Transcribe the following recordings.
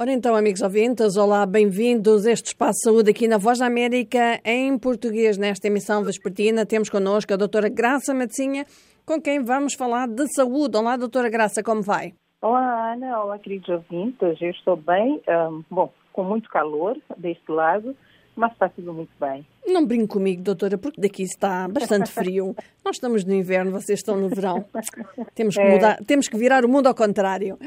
Ora então, amigos ouvintes, olá, bem-vindos a este Espaço de Saúde aqui na Voz da América, em português, nesta emissão vespertina. Temos connosco a doutora Graça Maticinha, com quem vamos falar de saúde. Olá, doutora Graça, como vai? Olá, Ana. Olá, queridos ouvintes. Eu estou bem, um, bom, com muito calor deste lado, mas está tudo muito bem. Não brinque comigo, doutora, porque daqui está bastante frio. Nós estamos no inverno, vocês estão no verão. Temos que, mudar, é. temos que virar o mundo ao contrário.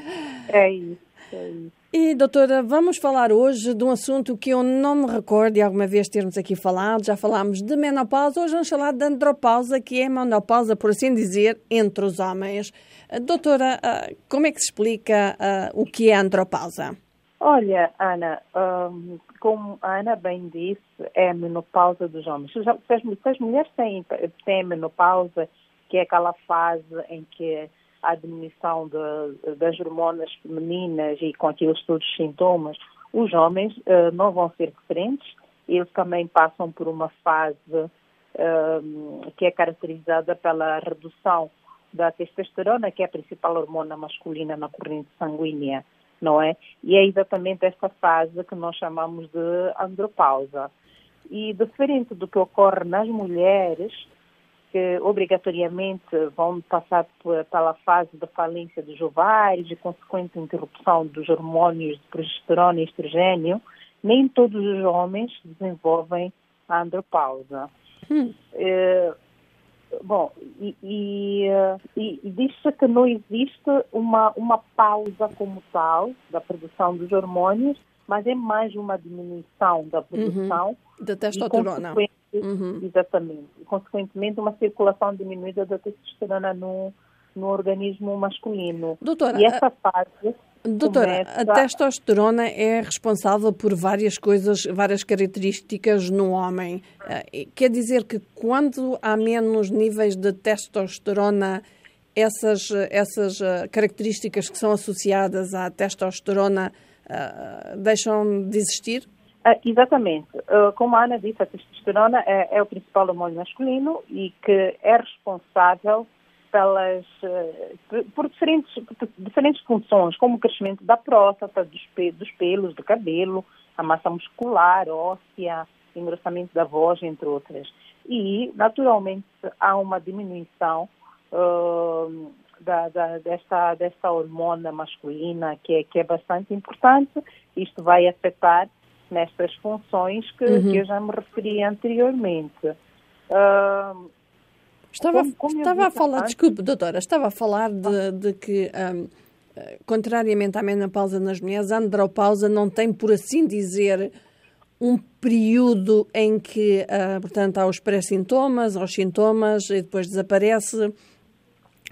É isso, é isso. E, doutora, vamos falar hoje de um assunto que eu não me recordo de alguma vez termos aqui falado. Já falámos de menopausa, hoje vamos falar de andropausa, que é a menopausa, por assim dizer, entre os homens. Eh, doutora, eh, como é que se explica uh, o que é a andropausa? Olha, Ana, um, como a Ana bem disse, é a menopausa dos homens. Se as mulheres têm, têm menopausa, que é aquela fase em que à diminuição de, das hormonas femininas e com aqueles todos os sintomas, os homens uh, não vão ser diferentes. Eles também passam por uma fase uh, que é caracterizada pela redução da testosterona, que é a principal hormona masculina na corrente sanguínea, não é? E é exatamente esta fase que nós chamamos de andropausa. E diferente do que ocorre nas mulheres, que obrigatoriamente vão passar pela fase da falência dos ovários e consequente interrupção dos hormônios de progesterona e estrogênio, nem todos os homens desenvolvem a andropausa. Hum. É, bom, e, e, e, e diz-se que não existe uma, uma pausa como tal da produção dos hormônios, mas é mais uma diminuição da produção uhum. da testosterona. Uhum. Exatamente. E, consequentemente, uma circulação diminuída da testosterona no, no organismo masculino. Doutora, e essa fase. Doutora, começa... a testosterona é responsável por várias coisas, várias características no homem. Eh, quer dizer que quando há menos níveis de testosterona, essas, essas eh, características que são associadas à testosterona uh, deixam de existir? Uh, exatamente. Uh, como a Ana disse, a testosterona é, é, o principal hormônio masculino e que é responsável pelas, uh, por diferentes, diferentes funções, como o crescimento da próstata, dos, dos pelos, do cabelo, a massa muscular, óssea, engrossamento da voz, entre outras. E, naturalmente, há uma diminuição da, da, desta, desta hormona masculina que é, que é bastante importante. Isto vai afetar nestas funções que, uhum. que eu já me referi anteriormente. Uh, estava como, como estava a falar, antes, desculpe, doutora, estava a falar de, de que, um, contrariamente à menopausa nas mulheres, a andropausa não tem, por assim dizer, um período em que, uh, portanto, há os pré-sintomas, os sintomas e depois desaparece,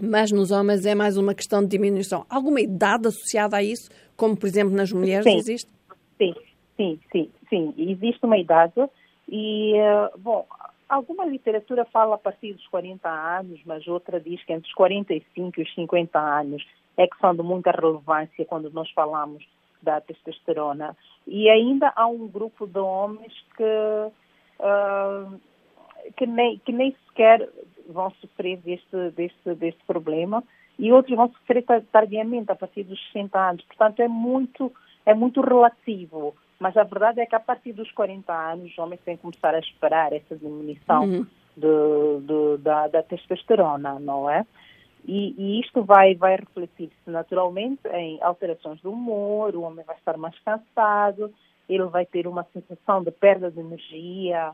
mas nos homens é mais uma questão de diminuição. Alguma idade associada a isso, como por exemplo nas mulheres sim, existe? Sim, Sim, sim, sim. Existe uma idade e, uh, bom, alguma literatura fala a partir dos 40 anos, mas outra diz que entre os 45 e os 50 anos é que são de muita relevância quando nós falamos da testosterona. E ainda há um grupo de homens que, uh, que, nem, que nem sequer vão sofrer deste, deste, deste problema e outros vão sofrer tardiamente, a partir dos 60 anos. Portanto, é muito, é muito relativo. Mas a verdade é que a partir dos 40 anos os homens têm que começar a esperar essa diminuição uhum. de, de, da, da, testosterona, não é? E, e isto vai, vai refletir-se naturalmente em alterações do humor, o homem vai estar mais cansado, ele vai ter uma sensação de perda de energia,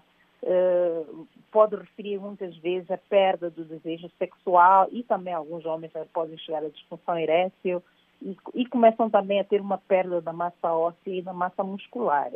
pode referir muitas vezes a perda do desejo sexual e também alguns homens podem chegar à disfunção erétil e, e começam também a ter uma perda da massa óssea e da massa muscular.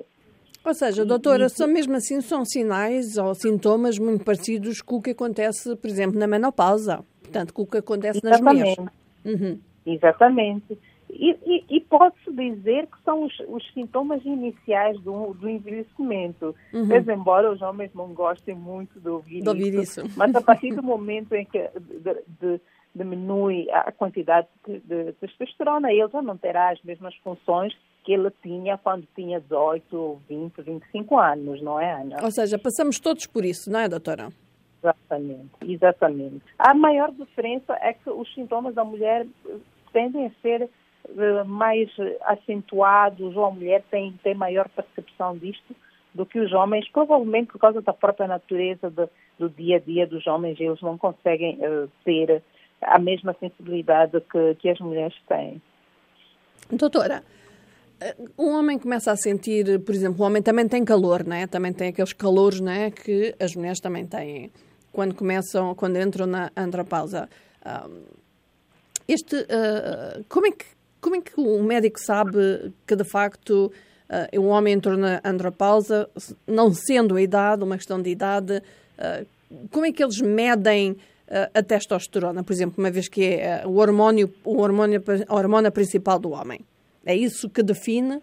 Ou seja, doutora, são mesmo assim são sinais ou sintomas muito parecidos com o que acontece, por exemplo, na menopausa. Portanto, com o que acontece Exatamente. nas mulheres. Uhum. Exatamente. E, e, e pode-se dizer que são os, os sintomas iniciais do, do envelhecimento. Uhum. Mas, embora os homens não gostem muito de ouvir, de ouvir isso, isso, mas a partir do momento em que de, de, diminui a quantidade de, testosterona, ele já não terá as mesmas funções que ele tinha quando tinha 18, 20, 25 anos, não é, Ana? Ou seja, passamos todos por isso, não é, doutora? Exatamente, exatamente. A maior diferença é que os sintomas da mulher tendem a ser mais acentuados ou a mulher tem, tem maior percepção disto do que os homens, provavelmente por causa da própria natureza do, do dia a dia dos homens, eles não conseguem uh, ter a mesma sensibilidade que, que as mulheres têm. Doutora, um homem começa a sentir, por exemplo, o homem também tem calor, né? Também tem aqueles calores, né, que as mulheres também têm quando começam, quando entram na andropausa. este, uh, como é que como é que o médico sabe que de facto uh, um homem entrou na andropausa, não sendo a idade, uma questão de idade, uh, como é que eles medem a testosterona, por exemplo, uma vez que é o hormônio, o hormônio, a hormona principal do homem? É isso que define?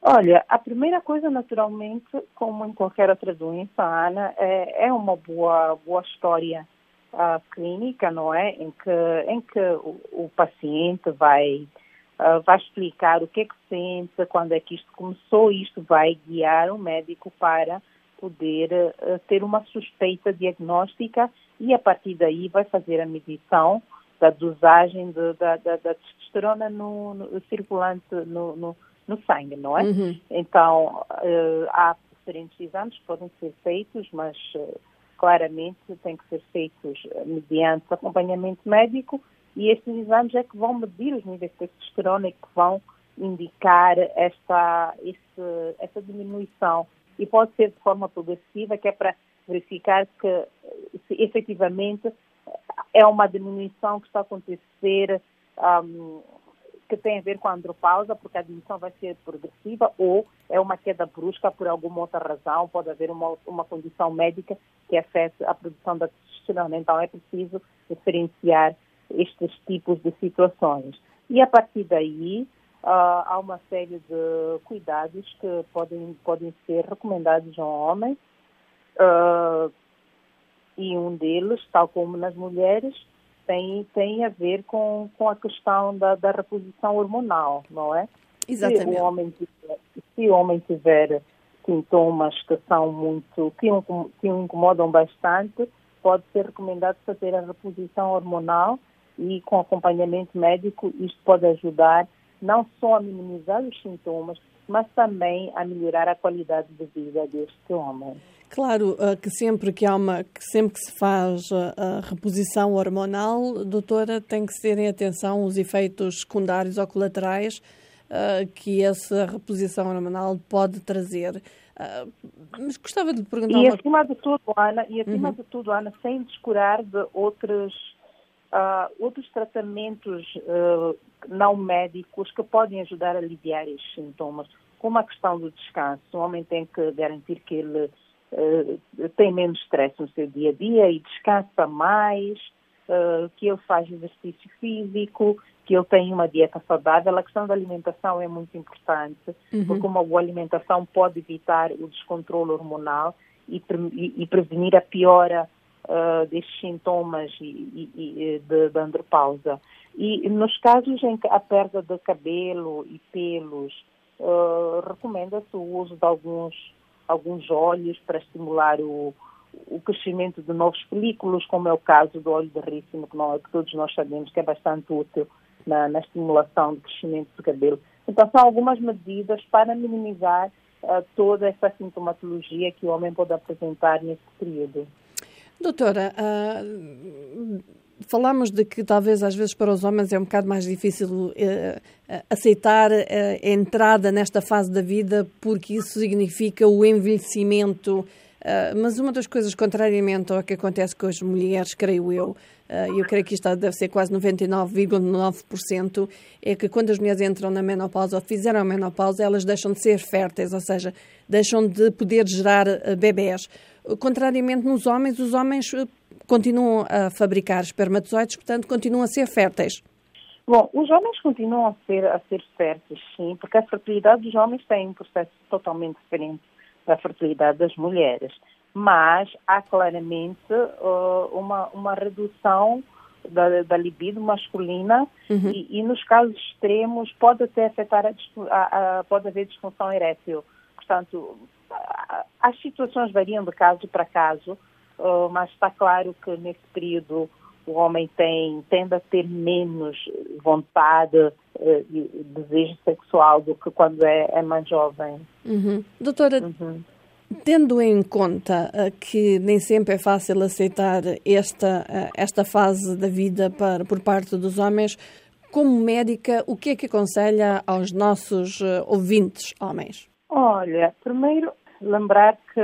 Olha, a primeira coisa, naturalmente, como em qualquer outra doença, Ana, é, é uma boa, boa história uh, clínica, não é? Em que, em que o, o paciente vai, uh, vai explicar o que é que sente, quando é que isto começou, isto vai guiar o médico para poder uh, ter uma suspeita diagnóstica e a partir daí vai fazer a medição da dosagem de, da, da, da, testosterona no, no circulante no, no, no, sangue, não é? Uhum. Então, uh, há diferentes exames que podem ser feitos, mas claramente têm que ser feitos mediante acompanhamento médico e estes exames é que vão medir os níveis de testosterona e que vão indicar esta, essa diminuição. E pode ser de forma progressiva, que é para verificar que se efetivamente é uma diminuição que está a acontecer um, que tem a ver com a andropausa, porque a diminuição vai ser progressiva, ou é uma queda brusca por alguma outra razão, pode haver uma, uma condição médica que afete a produção da testosterona. Então é preciso diferenciar estes tipos de situações. E a partir daí, uh, há uma série de cuidados que podem, podem ser recomendados ao homem, uh, e um deles, tal como nas mulheres, tem, tem a ver com, com a questão da, da reposição hormonal, não é? Exatamente. Se o homem tiver, se o homem tiver sintomas que são muito, que que o incomodam bastante, pode ser recomendado fazer a reposição hormonal e com acompanhamento médico isto pode ajudar não só a minimizar os sintomas, mas também a melhorar a qualidade de vida deste homem. Claro uh, que sempre que há uma, que sempre que se faz a, a reposição hormonal, doutora, tem que ter em atenção os efeitos secundários ou colaterais uh, que essa reposição hormonal pode trazer. Mas gostava de lhe perguntar. E acima uma... de tudo, Ana, e acima uhum. de tudo, Ana, sem descurar de outros uh, outros tratamentos uh, não médicos que podem ajudar a aliviar estes sintomas, como a questão do descanso. O homem tem que garantir que ele uh, tem menos stress no seu dia a dia e descansa mais, que ele faz exercício físico, que ele tem uma dieta saudável. A questão da alimentação é muito importante, uhum. porque uma boa alimentação pode evitar o descontrole hormonal e, e, e prevenir a piora uh, destes sintomas e, e, de, de andropausa. E nos casos em que a perda de cabelo e pelos, uh, recomenda-se o uso de alguns, alguns óleos para estimular o, o crescimento de novos folículos, como é o caso do óleo de rícino, que, nós, que todos nós sabemos que é bastante útil na, na, estimulação do crescimento do cabelo. Então, são algumas medidas para minimizar uh, toda essa sintomatologia que o homem pode apresentar nesse período. Doutora, uh, falamos de que talvez às vezes para os homens é um bocado mais difícil uh, aceitar a entrada nesta fase da vida porque isso significa o envelhecimento. Uh, mas uma das coisas, contrariamente ao que acontece com as mulheres, creio eu, e eu creio que isto deve ser quase 99,9%, é que quando as mulheres entram na menopausa ou fizeram a menopausa, elas deixam de ser férteis, ou seja, deixam de poder gerar bebés. Contrariamente nos homens, os homens eh, continuam a fabricar espermatozoides, portanto, continuam a ser férteis. Bom, os homens continuam a ser, a ser férteis, sim, porque a fertilidade dos homens tem um processo totalmente diferente da fertilidade das mulheres. Mas há claramente uh, uma, uma redução da, da libido masculina uhum. e, e, nos casos extremos pode até afetar a, a, a, pode haver disfunção erétil. Portanto, as situações variam de caso para caso, uh, mas está claro que nesse período o homem tem, tende a ter menos vontade eh, e desejo sexual do que quando é, é mais jovem. Uhum. Doutora, uhum. tendo em conta uh, que nem sempre é fácil aceitar esta, esta fase da vida para, por parte dos homens, como médica, o que é que aconselha aos nossos ouvintes homens? Olha, primeiro lembrar que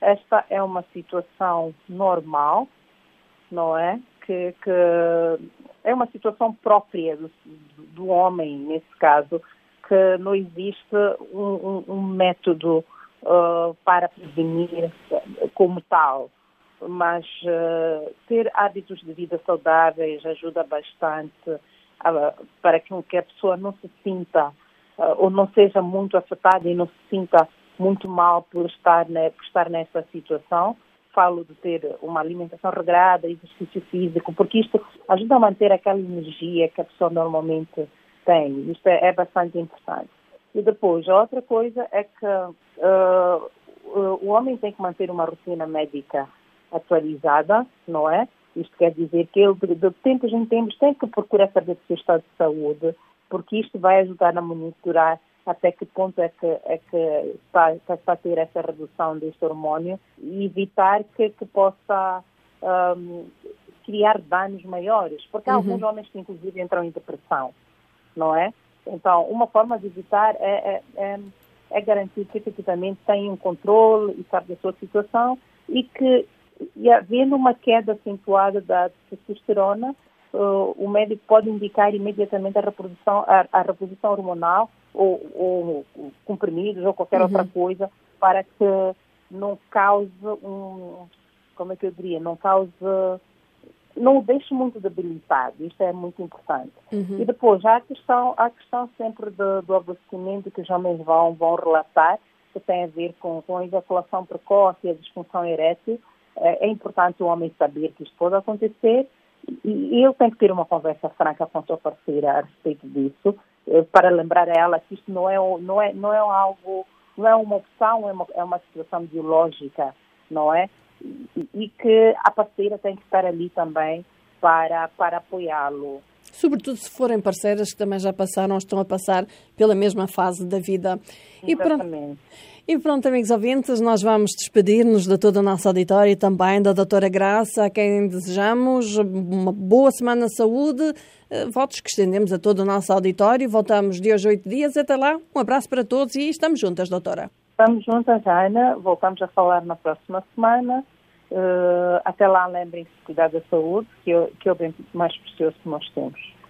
esta é uma situação normal, não é? Que, que é uma situação própria do, do, homem, nesse caso, que não existe um, um, um método uh, para prevenir como tal. Mas uh, ter hábitos de vida saudáveis ajuda bastante uh, para que a pessoa não se sinta ou não seja muito afetada e não se sinta muito mal por estar, né, por estar nessa situação. Falo de ter uma alimentação regrada, exercício físico, porque isto ajuda a manter aquela energia que a pessoa normalmente tem. Isto é, é bastante importante. E depois, a outra coisa é que uh, o homem tem que manter uma rotina médica atualizada, não é? Isto quer dizer que ele, de tempos em tempos, tem que procurar saber do seu estado de saúde, porque isto vai ajudar a monitorar até que ponto é que, é que está, está a ter essa redução deste hormônio e evitar que, que possa um, criar danos maiores, porque há uhum. alguns homens que inclusive entram em depressão, não é? Então, uma forma de evitar é, é, é, é garantir que efetivamente tem um controle e sabe da sua situação e que, e havendo uma queda acentuada da testosterona, uh, o médico pode indicar imediatamente a reprodução, a, a reposição hormonal ou, ou, comprimidos ou qualquer uhum. outra coisa para que não cause um, como é que eu diria, não cause, não o deixe muito debilitado, isto é muito importante. Uhum. E depois, há a questão, há a questão sempre do, do abastecimento que os homens vão, vão relatar, que tem a ver com, com a ejaculação precoce e a disfunção erétil. É, é importante o homem saber que isto pode acontecer e ele tem que ter uma conversa franca com a sua parceira a respeito disso, eh, para lembrar a ela que isto não é, não é, não é algo, não é uma opção, é uma, é uma situação biológica, não é? E, e que a parceira tem que estar ali também para, para apoiá-lo. Sobretudo se forem parceiras que também já passaram ou estão a passar pela mesma fase da vida. Exatamente. E pronto, e pronto, amigos ouvintes, nós vamos despedir-nos de todo o nosso auditório e também da doutora Graça, a quem desejamos uma boa semana de saúde, eh, votos que estendemos a todo o nosso auditório. Voltamos de hoje oito dias. Até lá, um abraço para todos e estamos juntas, doutora. Estamos juntas, Ana. Voltamos a falar na próxima semana. Uh, até lá, lembrem-se de cuidar da saúde, que é, que é o bem mais precioso que nós temos.